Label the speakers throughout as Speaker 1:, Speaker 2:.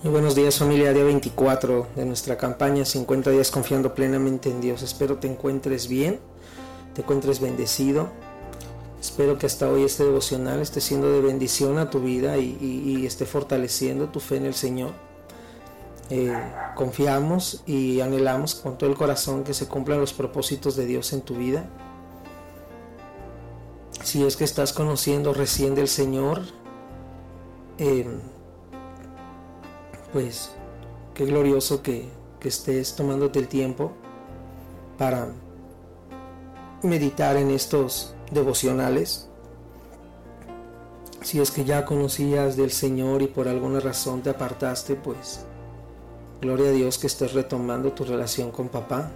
Speaker 1: Muy buenos días familia, día 24 de nuestra campaña 50 días confiando plenamente en Dios. Espero te encuentres bien, te encuentres bendecido. Espero que hasta hoy este devocional esté siendo de bendición a tu vida y, esté fortaleciendo tu fe en el Señor. Eh, confiamos y anhelamos con todo el corazón que se cumplan los propósitos de Dios en tu vida. Si es que estás conociendo recién del Señor, eh, pues qué glorioso que, estés tomándote el tiempo para meditar en estos devocionales. Si es que ya conocías del Señor y por alguna razón te apartaste, pues gloria a Dios que estés retomando tu relación con papá.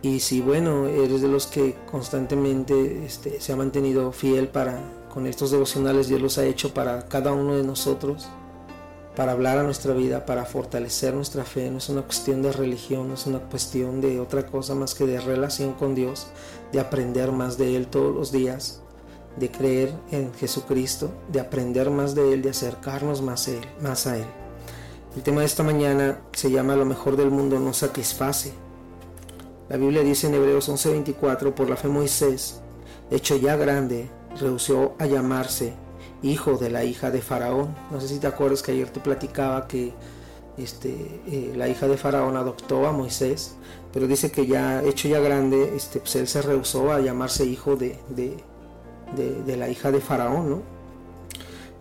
Speaker 1: Y si bueno, eres de los que constantemente este, se ha mantenido fiel para con estos devocionales, Dios los ha hecho para cada uno de nosotros para hablar a nuestra vida, para fortalecer nuestra fe. No es una cuestión de religión, no es una cuestión de otra cosa más que de relación con Dios, de aprender más de Él todos los días, de creer en Jesucristo, de aprender más de Él, de acercarnos más a Él. Más a él. El tema de esta mañana se llama Lo mejor del mundo no satisface. La Biblia dice en Hebreos 11:24, por la fe Moisés, hecho ya grande, rehusó a llamarse hijo de la hija de Faraón. No sé si te acuerdas que ayer te platicaba que este, eh, la hija de Faraón adoptó a Moisés, pero dice que ya hecho ya grande, este, pues él se rehusó a llamarse hijo de, de, la hija de Faraón. ¿no?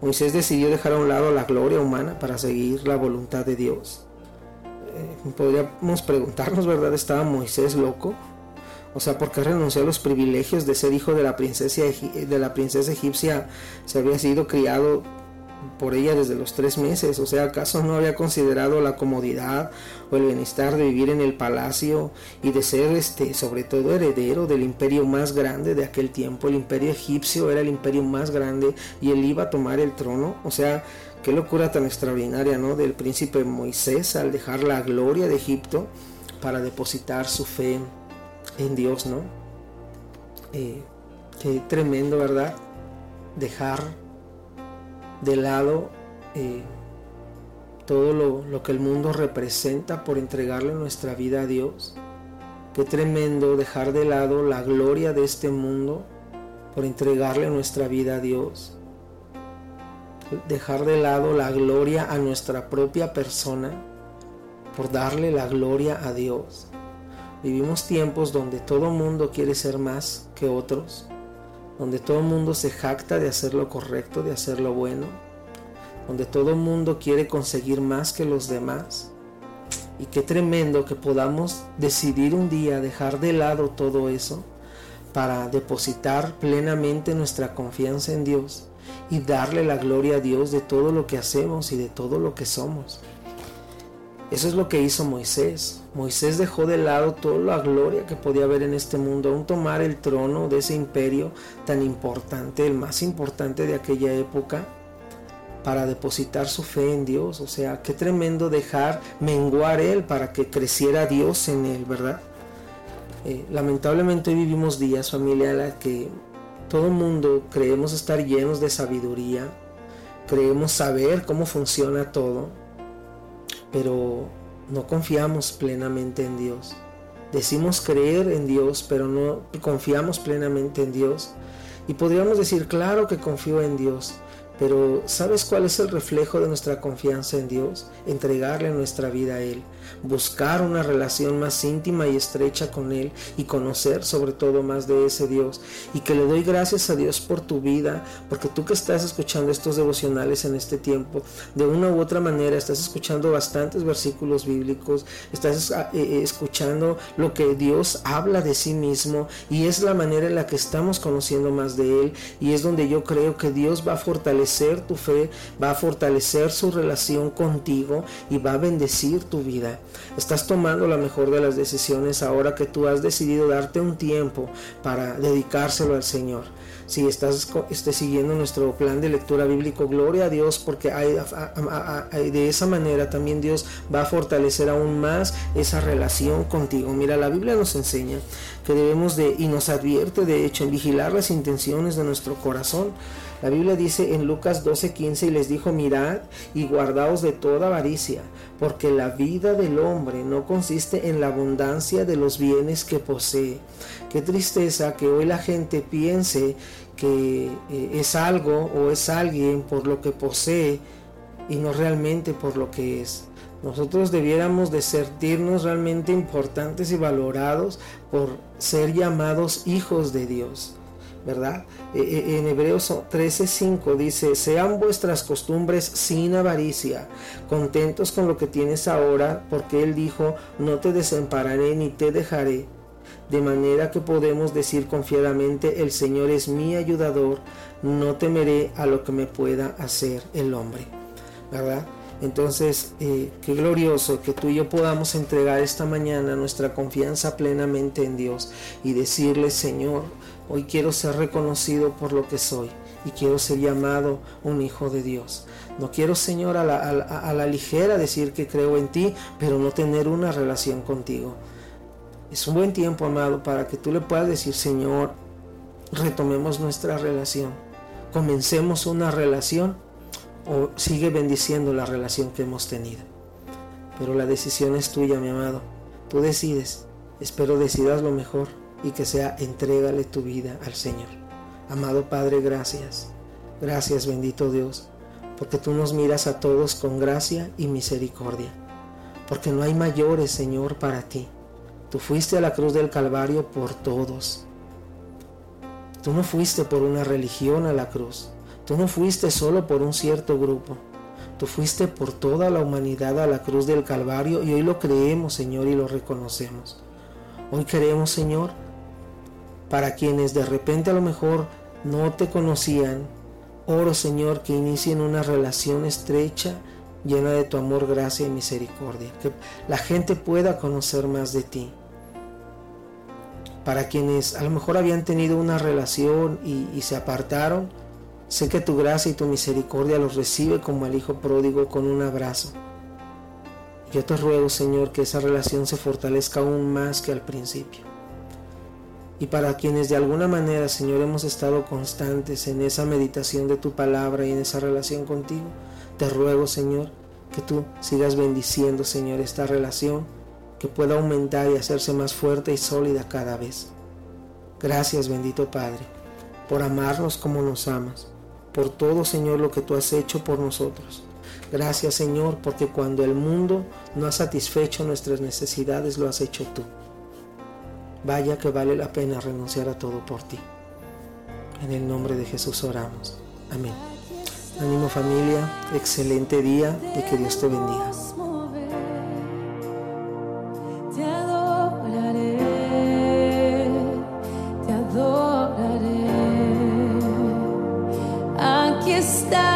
Speaker 1: Moisés decidió dejar a un lado la gloria humana para seguir la voluntad de Dios. Eh, podríamos preguntarnos, ¿verdad? ¿Estaba Moisés loco? O sea, ¿por qué renunció a los privilegios de ser hijo de la princesa, de la princesa egipcia? Se había sido criado por ella desde los tres meses. O sea, ¿acaso no había considerado la comodidad o el bienestar de vivir en el palacio y de ser, este, sobre todo, heredero del imperio más grande de aquel tiempo? El imperio egipcio era el imperio más grande y él iba a tomar el trono. O sea, qué locura tan extraordinaria, ¿no? Del príncipe Moisés al dejar la gloria de Egipto para depositar su fe en Dios, ¿no? Eh, qué tremendo, ¿verdad? Dejar de lado eh, todo lo, que el mundo representa por entregarle nuestra vida a Dios. Qué tremendo dejar de lado la gloria de este mundo por entregarle nuestra vida a Dios. Dejar de lado la gloria a nuestra propia persona por darle la gloria a Dios. Vivimos tiempos donde todo mundo quiere ser más que otros, donde todo mundo se jacta de hacer lo correcto, de hacer lo bueno, donde todo mundo quiere conseguir más que los demás. Y qué tremendo que podamos decidir un día dejar de lado todo eso para depositar plenamente nuestra confianza en Dios y darle la gloria a Dios de todo lo que hacemos y de todo lo que somos. Eso es lo que hizo Moisés. Moisés dejó de lado toda la gloria que podía haber en este mundo, aún tomar el trono de ese imperio tan importante, el más importante de aquella época, para depositar su fe en Dios. O sea, qué tremendo dejar menguar Él para que creciera Dios en Él, ¿verdad? Eh, lamentablemente hoy vivimos días, familia, en la que todo mundo creemos estar llenos de sabiduría, creemos saber cómo funciona todo pero no confiamos plenamente en Dios. Decimos creer en Dios, pero no confiamos plenamente en Dios. Y podríamos decir, claro que confío en Dios, pero ¿sabes cuál es el reflejo de nuestra confianza en Dios? Entregarle nuestra vida a Él, buscar una relación más íntima y estrecha con Él y conocer sobre todo más de ese Dios. Y que le doy gracias a Dios por tu vida, porque tú que estás escuchando estos devocionales en este tiempo, de una u otra manera estás escuchando bastantes versículos bíblicos, estás ah, eh, eh, escuchando lo que Dios habla de sí mismo y es la manera en la que estamos conociendo más de Él y es donde yo creo que Dios va a fortalecer tu fe, va a fortalecer su relación contigo y va a bendecir tu vida. Estás tomando la mejor de las decisiones ahora que tú has decidido darte un tiempo para dedicárselo al Señor. Si estás esté siguiendo nuestro plan de lectura bíblico, gloria a Dios, porque de esa manera también Dios va a fortalecer aún más esa relación contigo. Mira, la Biblia nos enseña que debemos de, y nos advierte de hecho, en vigilar las intenciones de nuestro corazón La Biblia dice en Lucas 12:15 y les dijo, mirad y guardaos de toda avaricia, porque la vida del hombre no consiste en la abundancia de los bienes que posee. Qué tristeza que hoy la gente piense que eh, es algo o es alguien por lo que posee y no realmente por lo que es. Nosotros debiéramos de sentirnos realmente importantes y valorados por ser llamados hijos de Dios. ¿Verdad? Eh, eh, en Hebreos 13:5 dice, sean vuestras costumbres sin avaricia, contentos con lo que tienes ahora, porque Él dijo, no te desampararé ni te dejaré. De manera que podemos decir confiadamente, el Señor es mi ayudador, no temeré a lo que me pueda hacer el hombre, ¿verdad? Entonces, eh, qué glorioso que tú y yo podamos entregar esta mañana nuestra confianza plenamente en Dios y decirle, Señor, Hoy quiero ser reconocido por lo que soy y quiero ser llamado un hijo de Dios. No quiero, Señor, a la, ligera decir que creo en ti, pero no tener una relación contigo. Es un buen tiempo, amado, para que tú le puedas decir, Señor, retomemos nuestra relación. Comencemos una relación o sigue bendiciendo la relación que hemos tenido. Pero la decisión es tuya, mi amado. Tú decides. Espero decidas lo mejor y que sea entrégale tu vida al Señor. Amado Padre, gracias. Gracias, bendito Dios, porque tú nos miras a todos con gracia y misericordia. Porque no hay mayores, Señor, para ti. Tú fuiste a la cruz del Calvario por todos. Tú no fuiste por una religión a la cruz. Tú no fuiste solo por un cierto grupo. Tú fuiste por toda la humanidad a la cruz del Calvario y hoy lo creemos, Señor, y lo reconocemos. Hoy queremos, Señor, para quienes de repente a lo mejor no te conocían, oro Señor que inicien una relación estrecha llena de tu amor, gracia y misericordia. Que la gente pueda conocer más de ti. Para quienes a lo mejor habían tenido una relación y, se apartaron, sé que tu gracia y tu misericordia los recibe como al Hijo pródigo con un abrazo. Yo te ruego, Señor, que esa relación se fortalezca aún más que al principio y para quienes de alguna manera, Señor, hemos estado constantes en esa meditación de tu palabra y en esa relación contigo, te ruego, Señor, que tú sigas bendiciendo, Señor, esta relación, que pueda aumentar y hacerse más fuerte y sólida cada vez. Gracias, bendito Padre, por amarnos como nos amas, por todo, Señor, lo que tú has hecho por nosotros. Gracias, Señor, porque cuando el mundo no ha satisfecho nuestras necesidades, lo has hecho tú. Vaya que vale la pena renunciar a todo por ti. En el nombre de Jesús oramos. Amén. Ánimo familia, excelente día y que Dios te bendiga. Aquí está.